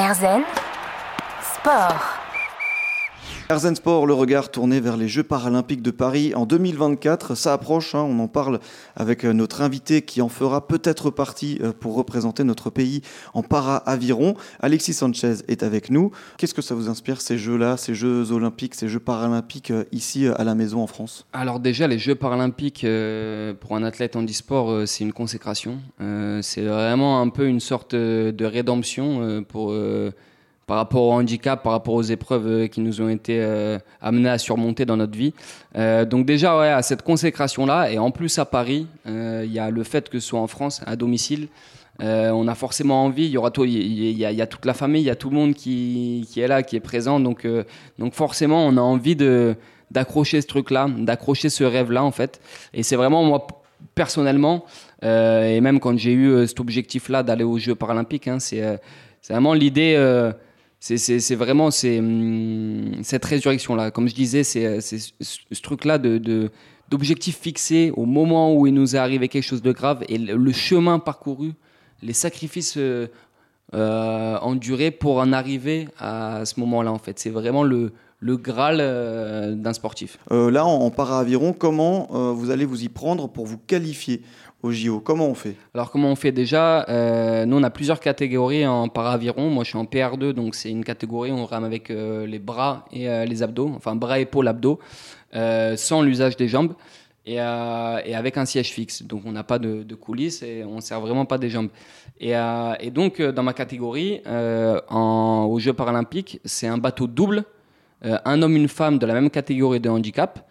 Erzen Sport. Erzen Sport, le regard tourné vers les Jeux paralympiques de Paris en 2024. Ça approche, hein, on en parle avec euh, notre invité qui en fera peut-être partie euh, pour représenter notre pays en para-aviron. Alexis Sanchez est avec nous. Qu'est-ce que ça vous inspire ces Jeux-là, ces Jeux olympiques, ces Jeux paralympiques euh, ici à la maison en France? Alors déjà, les Jeux paralympiques pour un athlète en e-sport, c'est une consécration. c'est vraiment un peu une sorte de rédemption pour par rapport au handicap, par rapport aux épreuves euh, qui nous ont été euh, amenées à surmonter dans notre vie. Euh, donc déjà, à cette consécration-là, et en plus à Paris, il y a le fait que ce soit en France, à domicile. on a forcément envie, il y aura il y, a toute la famille, il y a tout le monde qui, qui est là, qui est présent, donc, donc forcément on a envie de d'accrocher ce truc-là, d'accrocher ce rêve-là en fait. Et c'est vraiment moi personnellement, et même quand j'ai eu cet objectif-là d'aller aux Jeux paralympiques, hein, c'est vraiment l'idée c'est vraiment hum, cette résurrection-là. Comme je disais, c'est ce truc-là de, d'objectifs fixés au moment où il nous est arrivé quelque chose de grave et le, chemin parcouru, les sacrifices euh, euh, endurés pour en arriver à ce moment-là, en fait. C'est vraiment le, le Graal euh, d'un sportif. là, en, en para-aviron, comment vous allez vous y prendre pour vous qualifier au JO Comment on fait? Alors comment on fait? Déjà euh, Nous on a plusieurs catégories en paraviron. Moi je suis en PR2 donc c'est une catégorie où on rame avec euh, les bras et euh, les abdos, enfin bras, épaules, abdos, sans l'usage des jambes et, avec un siège fixe. Donc on n'a pas de, coulisses et on ne sert vraiment pas des jambes. Et, donc dans ma catégorie, aux Jeux paralympiques, c'est un bateau double, un homme, une femme de la même catégorie de handicap.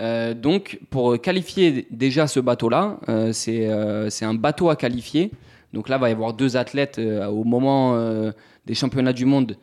Euh, donc, pour qualifier déjà ce bateau-là, euh, euh, c'est un bateau à qualifier. Donc là, il va y avoir deux athlètes au moment des championnats du monde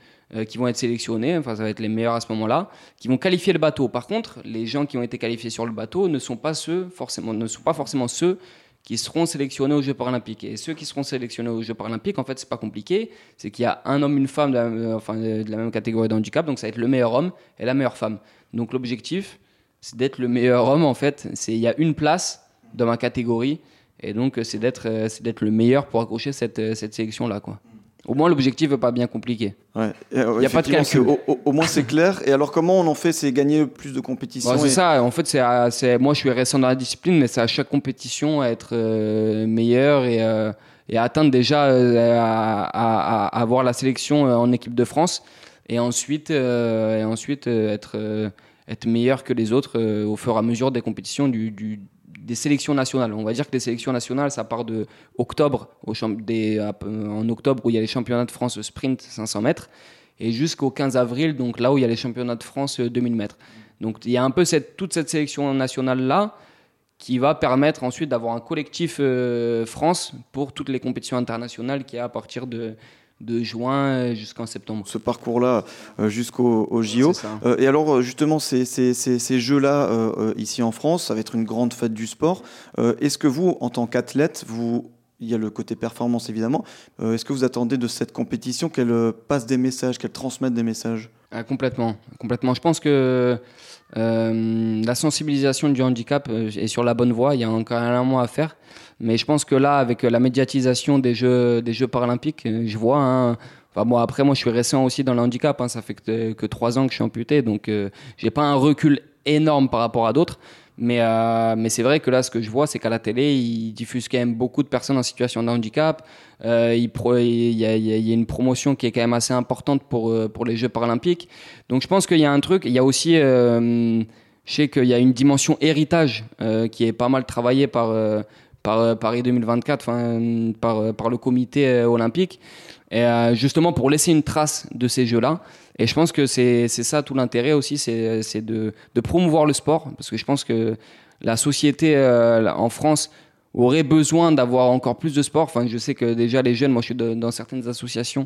qui vont être sélectionnés. Enfin, ça va être les meilleurs à ce moment-là, qui vont qualifier le bateau. Par contre, les gens qui ont été qualifiés sur le bateau ne sont pas ceux forcément, ne sont pas forcément ceux qui seront sélectionnés aux Jeux paralympiques. Et ceux qui seront sélectionnés aux Jeux paralympiques, en fait, c'est pas compliqué. C'est qu'il y a un homme, une femme de la, enfin, de la même catégorie de handicap. Donc, ça va être le meilleur homme et la meilleure femme. Donc, l'objectif, c'est d'être le meilleur homme en fait. C'est il y a une place dans ma catégorie et donc c'est d'être euh, c'est d'être le meilleur pour accrocher cette, euh, cette sélection là quoi. Au moins l'objectif n'est pas bien compliqué. Ouais. il n'y a pas de calcul. Au, moins c'est clair. Et alors comment on en fait C'est gagner plus de compétitions bah, C'est ça. En fait c'est moi je suis récent dans la discipline, mais c'est à chaque compétition à être euh, meilleur et et à atteindre déjà à, à, avoir la sélection en équipe de France et ensuite et ensuite être être meilleur que les autres euh, au fur et à mesure des compétitions du, des sélections nationales. On va dire que les sélections nationales, ça part de octobre, au des, en octobre où il y a les championnats de France sprint 500 mètres, et jusqu'au 15 avril, donc là où il y a les championnats de France 2000 mètres. Donc il y a un peu cette, toute cette sélection nationale-là qui va permettre ensuite d'avoir un collectif euh, France pour toutes les compétitions internationales qui a à partir de, de juin jusqu'en septembre. Ce parcours-là euh, jusqu'au JO. Euh, et alors justement, ces, ces, jeux-là euh, ici en France, ça va être une grande fête du sport. Est-ce que vous, en tant qu'athlète, vous il y a le côté performance évidemment. Est-ce que vous attendez de cette compétition qu'elle passe des messages, qu'elle transmette des messages? Ah, Complètement, complètement. Je pense que la sensibilisation du handicap est sur la bonne voie. Il y a encore un mois à faire. Mais je pense que là, avec la médiatisation des Jeux, paralympiques, euh, je vois. Hein, enfin, moi, après, moi, je suis récent aussi dans le handicap. Hein, ça fait que, trois ans que je suis amputé, donc euh, j'ai pas un recul énorme par rapport à d'autres. Mais, euh, mais c'est vrai que là, ce que je vois, c'est qu'à la télé, ils diffusent quand même beaucoup de personnes en situation de handicap. Euh, il, y a, une promotion qui est quand même assez importante pour les Jeux paralympiques. Donc je pense qu'il y a un truc. Il y a aussi, je sais qu'il y a une dimension héritage qui est pas mal travaillée par par euh, Paris 2024, par, euh, le comité euh, olympique, et justement pour laisser une trace de ces jeux-là. Et je pense que c'est ça tout l'intérêt aussi, c'est de, de, promouvoir le sport, parce que je pense que la société en France aurait besoin d'avoir encore plus de sport. Enfin, je sais que déjà les jeunes, moi je suis dans certaines associations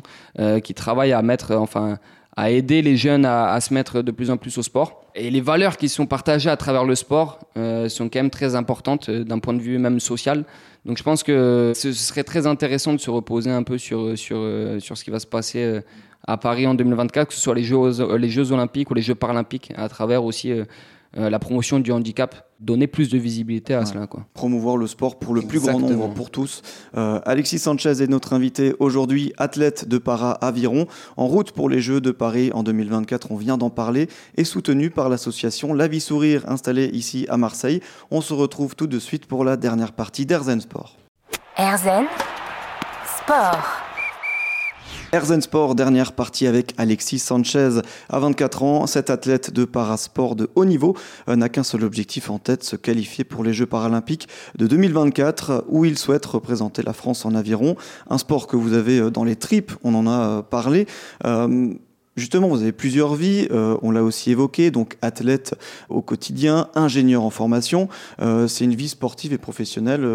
qui travaillent à mettre, enfin, à aider les jeunes à, se mettre de plus en plus au sport. Et les valeurs qui sont partagées à travers le sport euh, sont quand même très importantes euh, d'un point de vue même social. Donc je pense que ce serait très intéressant de se reposer un peu sur, sur, euh, sur ce qui va se passer à Paris en 2024, que ce soit les Jeux, les Jeux olympiques ou les Jeux paralympiques, à travers aussi la promotion du handicap, donner plus de visibilité à cela. Quoi. Promouvoir le sport pour le plus grand nombre, pour tous. Alexis Sanchez est notre invité aujourd'hui, athlète de para-aviron, en route pour les Jeux de Paris en 2024, on vient d'en parler, et soutenu par l'association La Vie Sourire installée ici à Marseille. On se retrouve tout de suite pour la dernière partie d'Airzen Sport. Airzen Sport. Airzen Sport, dernière partie avec Alexis Sanchez. À 24 ans, cet athlète de parasport de haut niveau euh, n'a qu'un seul objectif en tête, se qualifier pour les Jeux paralympiques de 2024, où il souhaite représenter la France en aviron. Un sport que vous avez euh, dans les tripes, on en a euh, parlé. Justement, vous avez plusieurs vies, on l'a aussi évoqué, donc athlète au quotidien, ingénieur en formation. c'est une vie sportive et professionnelle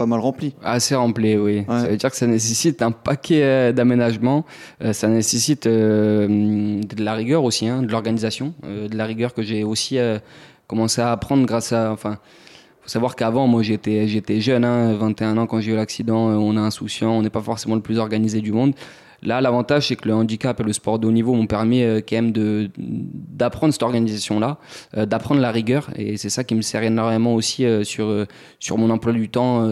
pas mal rempli. Assez rempli, oui. Ça veut dire que ça nécessite un paquet euh, d'aménagements. Euh, ça nécessite euh, de la rigueur aussi, hein, de l'organisation, de la rigueur que j'ai aussi commencé à apprendre grâce à. Enfin, savoir qu'avant, moi, j'étais, j'étais jeune, 21 hein, ans quand j'ai eu l'accident. on est insouciant, on n'est pas forcément le plus organisé du monde. Là, l'avantage, c'est que le handicap et le sport de haut niveau m'ont permis euh, quand même de, d'apprendre cette organisation-là, euh, d'apprendre la rigueur. Et c'est ça qui me sert énormément aussi euh, sur, sur mon emploi du temps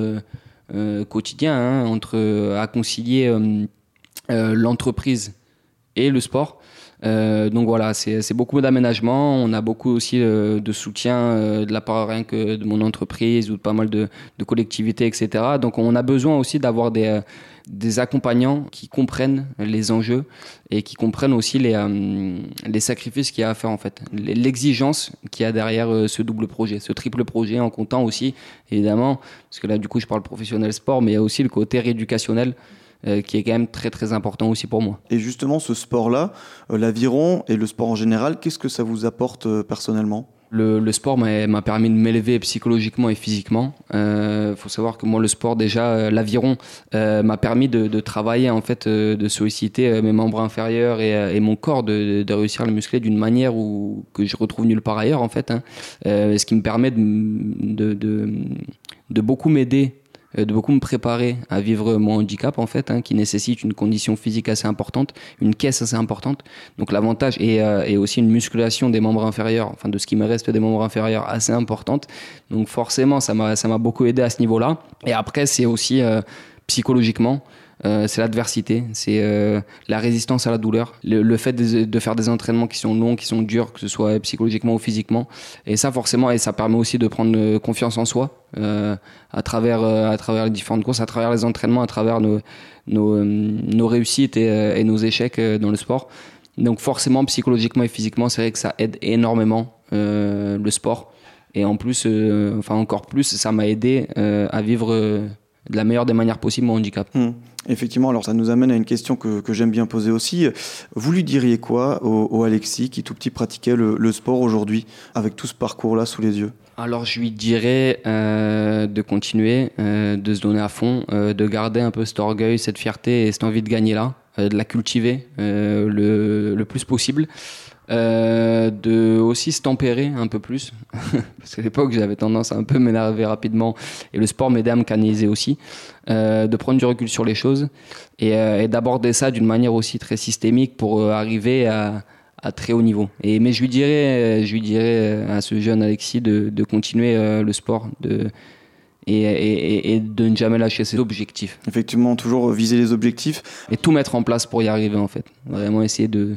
quotidien, hein, entre, à concilier l'entreprise et le sport. Donc voilà, c'est beaucoup d'aménagement. On a beaucoup aussi de soutien de la part rien que de mon entreprise ou de pas mal de, collectivités, etc. Donc on a besoin aussi d'avoir des, accompagnants qui comprennent les enjeux et qui comprennent aussi les, euh, les sacrifices qu'il y a à faire en fait, l'exigence qu'il y a derrière euh, ce double projet, ce triple projet en comptant aussi évidemment, parce que là du coup je parle professionnel sport, mais il y a aussi le côté rééducationnel euh, qui est quand même très très important aussi pour moi. Et justement ce sport-là, l'aviron et le sport en général, qu'est-ce que ça vous apporte personnellement? Le, sport m'a permis de m'élever psychologiquement et physiquement. Il euh, faut savoir que moi, le sport, déjà, euh, l'aviron euh, m'a permis de, travailler, en fait, de solliciter mes membres inférieurs et, mon corps, de, réussir à le muscler d'une manière où, que je retrouve nulle part ailleurs, en fait. Hein. ce qui me permet de, de beaucoup m'aider euh, de beaucoup me préparer à vivre mon handicap en fait, hein, qui nécessite une condition physique assez importante, une caisse assez importante. Donc l'avantage est, euh, aussi une musculation des membres inférieurs, enfin de ce qui me reste des membres inférieurs assez importante. Donc forcément ça m'a ça m'a beaucoup aidé à ce niveau-là. Et après c'est aussi euh, psychologiquement. Euh, c'est l'adversité, c'est euh, la résistance à la douleur, le, fait de, faire des entraînements qui sont longs, qui sont durs, que ce soit psychologiquement ou physiquement. Et ça, forcément, et ça permet aussi de prendre euh, confiance en soi à, travers, à travers les différentes courses, à travers les entraînements, à travers nos, nos, réussites et, nos échecs dans le sport. Donc forcément, psychologiquement et physiquement, c'est vrai que ça aide énormément le sport. Et en plus, enfin encore plus, ça m'a aidé à vivre de la meilleure des manières possibles mon handicap. Mmh. Effectivement, alors ça nous amène à une question que, j'aime bien poser aussi. Vous lui diriez quoi au, Alexis qui tout petit pratiquait le, sport aujourd'hui avec tout ce parcours-là sous les yeux? Alors je lui dirais euh, de continuer, euh, de se donner à fond, euh, de garder un peu cet orgueil, cette fierté et cette envie de gagner là, de la cultiver le, le, plus possible. Euh, de aussi se tempérer un peu plus parce qu'à l'époque j'avais tendance à un peu m'énerver rapidement et le sport m'aidait à me canaliser aussi euh, de prendre du recul sur les choses et, euh, et d'aborder ça d'une manière aussi très systémique pour arriver à, à, très haut niveau et mais je lui dirais je lui dirais à ce jeune Alexis de, de continuer le sport de et, et, et, de ne jamais lâcher ses objectifs. Effectivement, toujours viser les objectifs. Et tout mettre en place pour y arriver, en fait. Vraiment essayer de,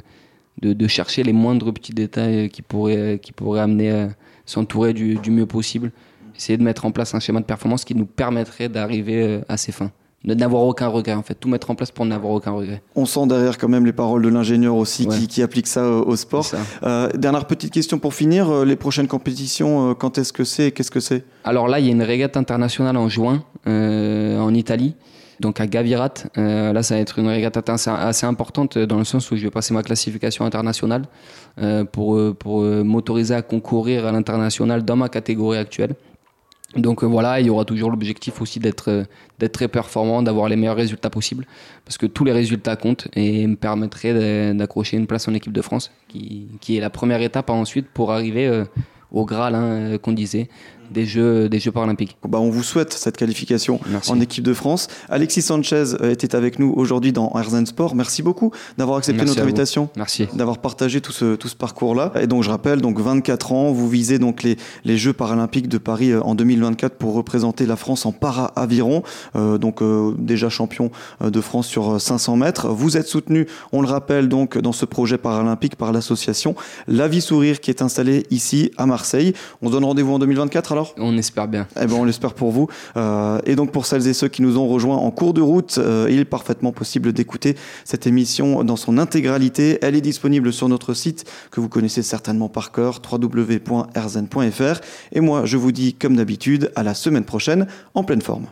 de, chercher les moindres petits détails qui pourraient, qui pourraient amener à s'entourer du, mieux possible. Essayer de mettre en place un schéma de performance qui nous permettrait d'arriver euh, à ses fins. De n'avoir aucun regret, en fait. Tout mettre en place pour n'avoir aucun regret. On sent derrière quand même les paroles de l'ingénieur aussi qui, applique ça au, sport. Euh, dernière petite question pour finir. Euh, les prochaines compétitions, quand est-ce que c'est Qu'est-ce que c'est? Alors là, il y a une régate internationale en juin en Italie donc à Gavirat. Euh, là, ça va être une régate assez, importante dans le sens où je vais passer ma classification internationale euh, pour, euh, pour m'autoriser à concourir à l'international dans ma catégorie actuelle. Donc voilà, il y aura toujours l'objectif aussi d'être d'être très performant, d'avoir les meilleurs résultats possibles, parce que tous les résultats comptent et me permettraient d'accrocher une place en équipe de France, qui, qui, est la première étape ensuite pour arriver au Graal hein, qu'on disait, des Jeux, des Jeux paralympiques. Bah, on vous souhaite cette qualification en équipe de France. Alexis Sanchez était avec nous aujourd'hui dans RZN Sport. Merci beaucoup d'avoir accepté notre invitation. Merci. D'avoir partagé tout ce, tout ce parcours-là. Et donc, je rappelle, donc 24 ans, vous visez donc les, les Jeux paralympiques de Paris en 2024 pour représenter la France en para-aviron. donc, déjà champion de France sur 500 mètres. Vous êtes soutenu, on le rappelle, donc dans ce projet paralympique par l'association La Vie Sourire qui est installée ici à Marseille. On se donne rendez-vous en 2024 alors On espère bien. Eh ben, on l'espère pour vous. Euh, et donc pour celles et ceux qui nous ont rejoints en cours de route, euh, il est parfaitement possible d'écouter cette émission dans son intégralité. Elle est disponible sur notre site que vous connaissez certainement par cœur, www.rzn.fr. Et moi, je vous dis comme d'habitude, à la semaine prochaine en pleine forme.